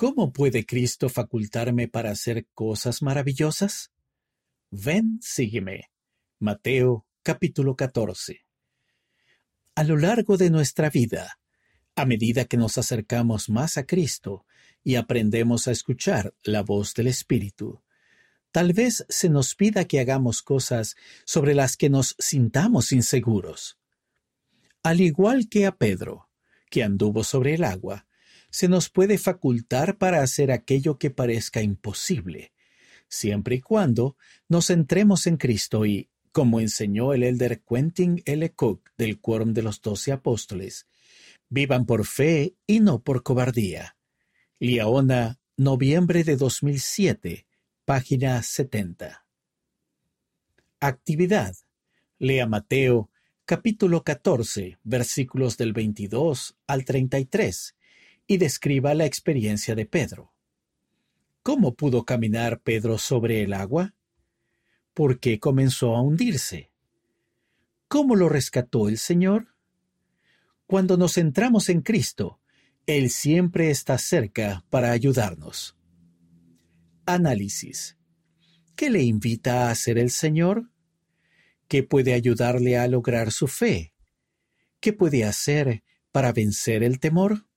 ¿Cómo puede Cristo facultarme para hacer cosas maravillosas? Ven, sígueme. Mateo capítulo 14. A lo largo de nuestra vida, a medida que nos acercamos más a Cristo y aprendemos a escuchar la voz del Espíritu, tal vez se nos pida que hagamos cosas sobre las que nos sintamos inseguros. Al igual que a Pedro, que anduvo sobre el agua, se nos puede facultar para hacer aquello que parezca imposible, siempre y cuando nos centremos en Cristo y, como enseñó el elder Quentin L. Cook del Quórum de los Doce Apóstoles, vivan por fe y no por cobardía. Liaona, noviembre de 2007, página 70. Actividad. Lea Mateo, capítulo 14, versículos del 22 al 33, y describa la experiencia de Pedro. ¿Cómo pudo caminar Pedro sobre el agua? ¿Por qué comenzó a hundirse? ¿Cómo lo rescató el Señor? Cuando nos centramos en Cristo, Él siempre está cerca para ayudarnos. Análisis. ¿Qué le invita a hacer el Señor? ¿Qué puede ayudarle a lograr su fe? ¿Qué puede hacer para vencer el temor?